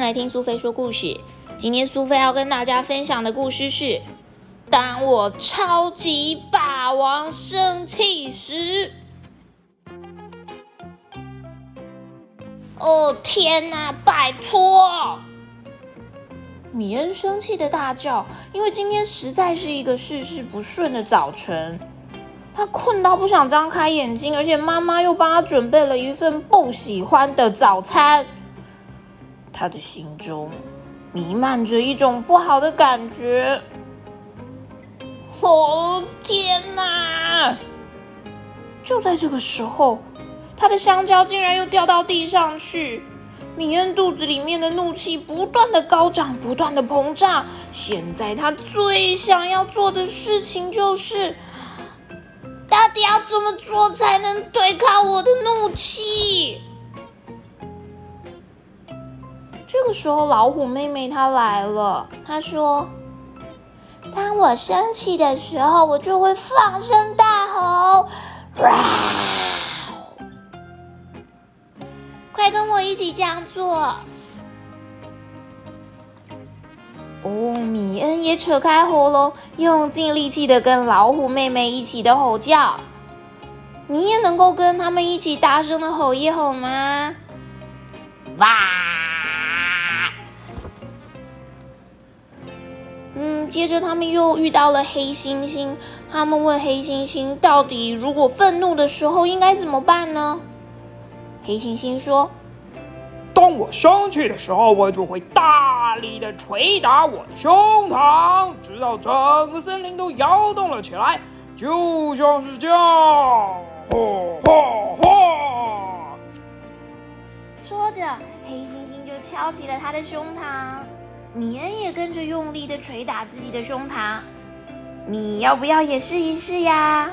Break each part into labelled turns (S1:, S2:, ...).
S1: 来听苏菲说故事。今天苏菲要跟大家分享的故事是：当我超级霸王生气时。哦天哪！拜托！米恩生气的大叫，因为今天实在是一个事事不顺的早晨。他困到不想张开眼睛，而且妈妈又帮他准备了一份不喜欢的早餐。他的心中弥漫着一种不好的感觉。哦天哪！就在这个时候。他的香蕉竟然又掉到地上去，米恩肚子里面的怒气不断的高涨，不断的膨胀。现在他最想要做的事情就是，到底要怎么做才能对抗我的怒气？这个时候，老虎妹妹她来了，她说：“当我生气的时候，我就会放声大吼。”快跟我一起这样做！哦，米恩也扯开喉咙，用尽力气的跟老虎妹妹一起的吼叫。你也能够跟他们一起大声的吼一吼吗？哇！嗯，接着他们又遇到了黑猩猩，他们问黑猩猩，到底如果愤怒的时候应该怎么办呢？黑猩猩说：“
S2: 当我生气的时候，我就会大力的捶打我的胸膛，直到整个森林都摇动了起来，就像是这样。”吼吼吼！
S1: 说着，黑猩猩就敲起了他的胸膛，米恩也跟着用力的捶打自己的胸膛。你要不要也试一试呀？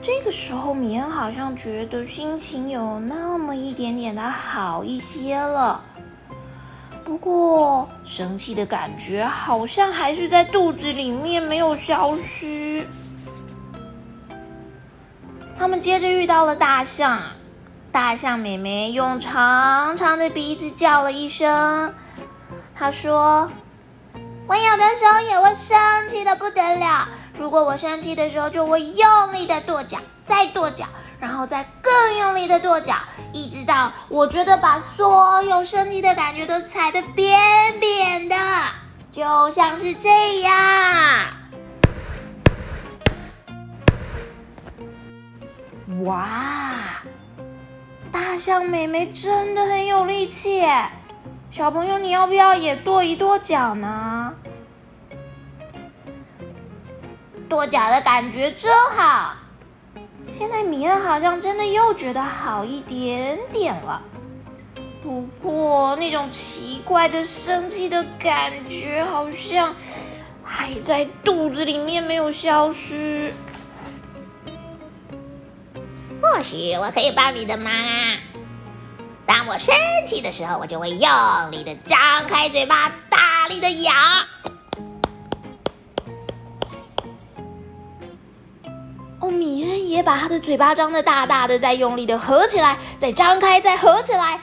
S1: 这个时候，米恩好像觉得心情有那么一点点的好一些了。不过，生气的感觉好像还是在肚子里面没有消失。他们接着遇到了大象，大象妹妹用长长的鼻子叫了一声，他说：“我有的时候也会生气的不得了。”如果我生气的时候，就会用力的跺脚，再跺脚，然后再更用力的跺脚，一直到我觉得把所有生气的感觉都踩得扁扁的，就像是这样。哇，大象妹妹真的很有力气，小朋友，你要不要也跺一跺脚呢？跺脚的感觉真好，现在米恩好像真的又觉得好一点点了。不过那种奇怪的生气的感觉好像还在肚子里面没有消失。
S3: 或许我可以帮你的忙啊！当我生气的时候，我就会用力的张开嘴巴，大力的咬。
S1: 哦米恩也把他的嘴巴张得大大的，再用力的合起来，再张开，再合起来。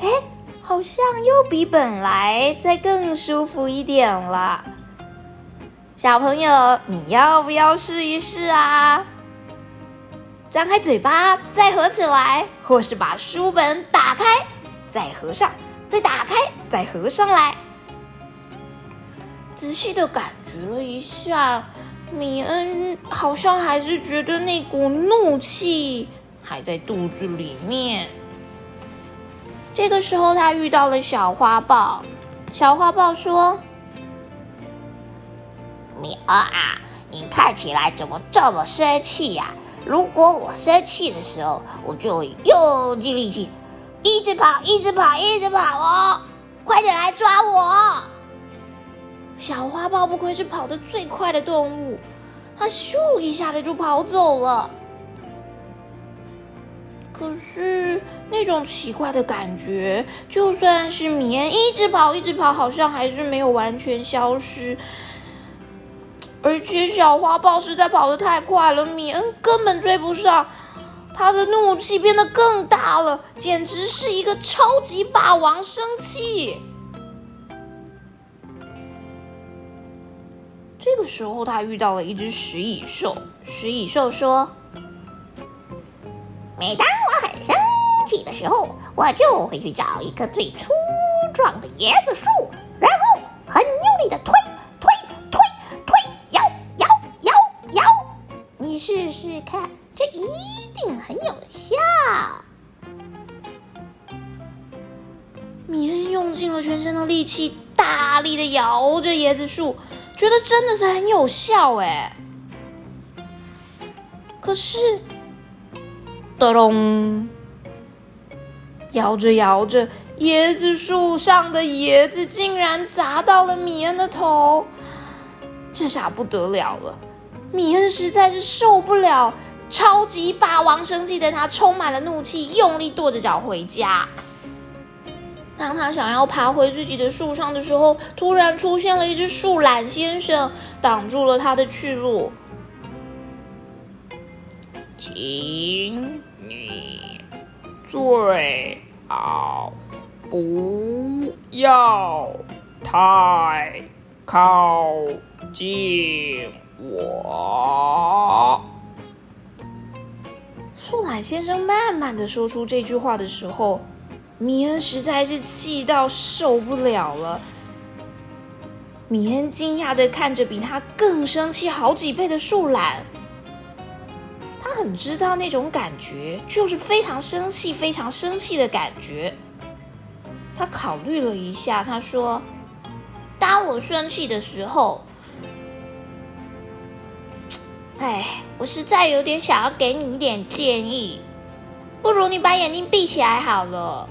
S1: 哎，好像又比本来再更舒服一点了。小朋友，你要不要试一试啊？张开嘴巴，再合起来，或是把书本打开，再合上，再打开，再合上来。仔细的感觉了一下。米恩好像还是觉得那股怒气还在肚子里面。这个时候，他遇到了小花豹。小花豹说：“
S3: 米恩啊，你看起来怎么这么生气呀？如果我生气的时候，我就用尽力气，一直跑，一直跑，一直跑哦！快点来抓我！”
S1: 小花豹不愧是跑得最快的动物，它咻一下子就跑走了。可是那种奇怪的感觉，就算是米恩一直跑一直跑，好像还是没有完全消失。而且小花豹实在跑得太快了，米恩根本追不上。他的怒气变得更大了，简直是一个超级霸王生气。这个时候，他遇到了一只食蚁兽。食蚁兽说：“
S3: 每当我很生气的时候，我就会去找一棵最粗壮的椰子树，然后很用力的推推试试看，这一定很有效。”
S1: 米恩用尽了全身的力气，大力的摇着椰子树。觉得真的是很有效哎，可是，咚咚，摇着摇着，椰子树上的椰子竟然砸到了米恩的头，这下不得了了！米恩实在是受不了，超级霸王生气的他充满了怒气，用力跺着脚回家。当他想要爬回自己的树上的时候，突然出现了一只树懒先生，挡住了他的去路。
S2: 请你最好不要太靠近我。
S1: 树懒先生慢慢的说出这句话的时候。米恩实在是气到受不了了。米恩惊讶的看着比他更生气好几倍的树懒，他很知道那种感觉，就是非常生气、非常生气的感觉。他考虑了一下，他说：“当我生气的时候，哎，我实在有点想要给你一点建议，不如你把眼睛闭起来好了。”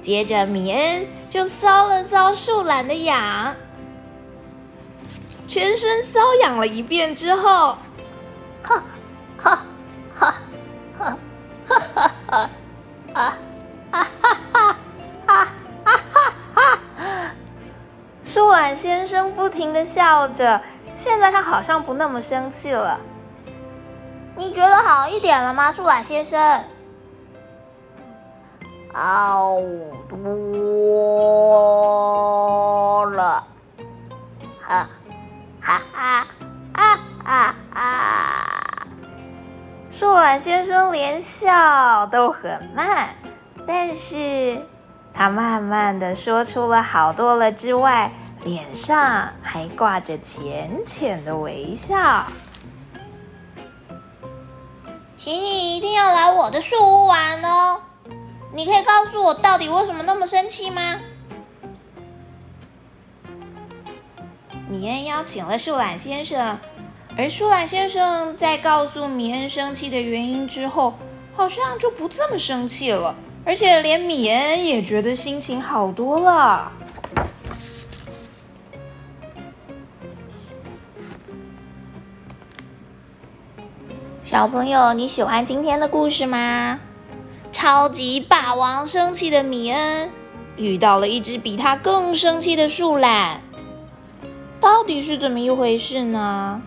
S1: 接着，米恩就搔了搔树懒的痒，全身搔痒了一遍之后，哈，哈，哈，哈，哈，哈，哈，哈，哈，哈，哈，树懒先生不停的笑着，现在他好像不那么生气了。你觉得好一点了吗，树懒先生？
S3: 好多了，哈，哈哈，啊啊啊！
S1: 树懒先生连笑都很慢，但是他慢慢的说出了“好多了”之外，脸上还挂着浅浅的微笑。请你一定要来我的树屋玩哦！你可以告诉我，到底为什么那么生气吗？米恩邀请了树懒先生，而树懒先生在告诉米恩生气的原因之后，好像就不这么生气了，而且连米恩也觉得心情好多了。小朋友，你喜欢今天的故事吗？超级霸王生气的米恩遇到了一只比他更生气的树懒，到底是怎么一回事呢？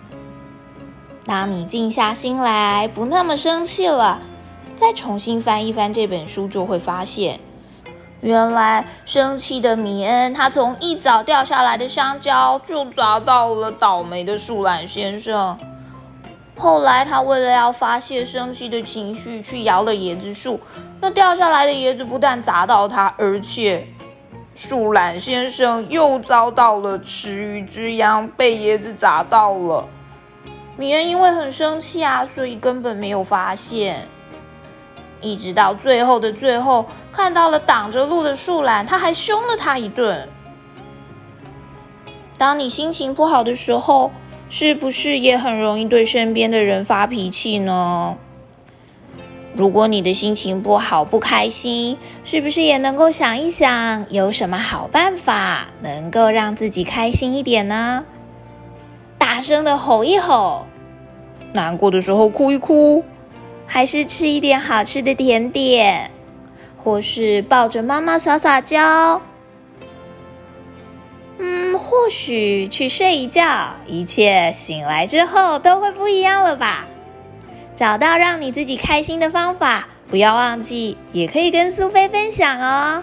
S1: 当你静下心来，不那么生气了，再重新翻一翻这本书，就会发现，原来生气的米恩他从一早掉下来的香蕉就砸到了倒霉的树懒先生。后来，他为了要发泄生气的情绪，去摇了椰子树。那掉下来的椰子不但砸到他，而且树懒先生又遭到了池鱼之殃，被椰子砸到了。米恩因为很生气啊，所以根本没有发现。一直到最后的最后，看到了挡着路的树懒，他还凶了他一顿。当你心情不好的时候，是不是也很容易对身边的人发脾气呢？如果你的心情不好、不开心，是不是也能够想一想，有什么好办法能够让自己开心一点呢？大声的吼一吼，难过的时候哭一哭，还是吃一点好吃的甜点，或是抱着妈妈撒撒娇。嗯，或许去睡一觉，一切醒来之后都会不一样了吧？找到让你自己开心的方法，不要忘记，也可以跟苏菲分享哦。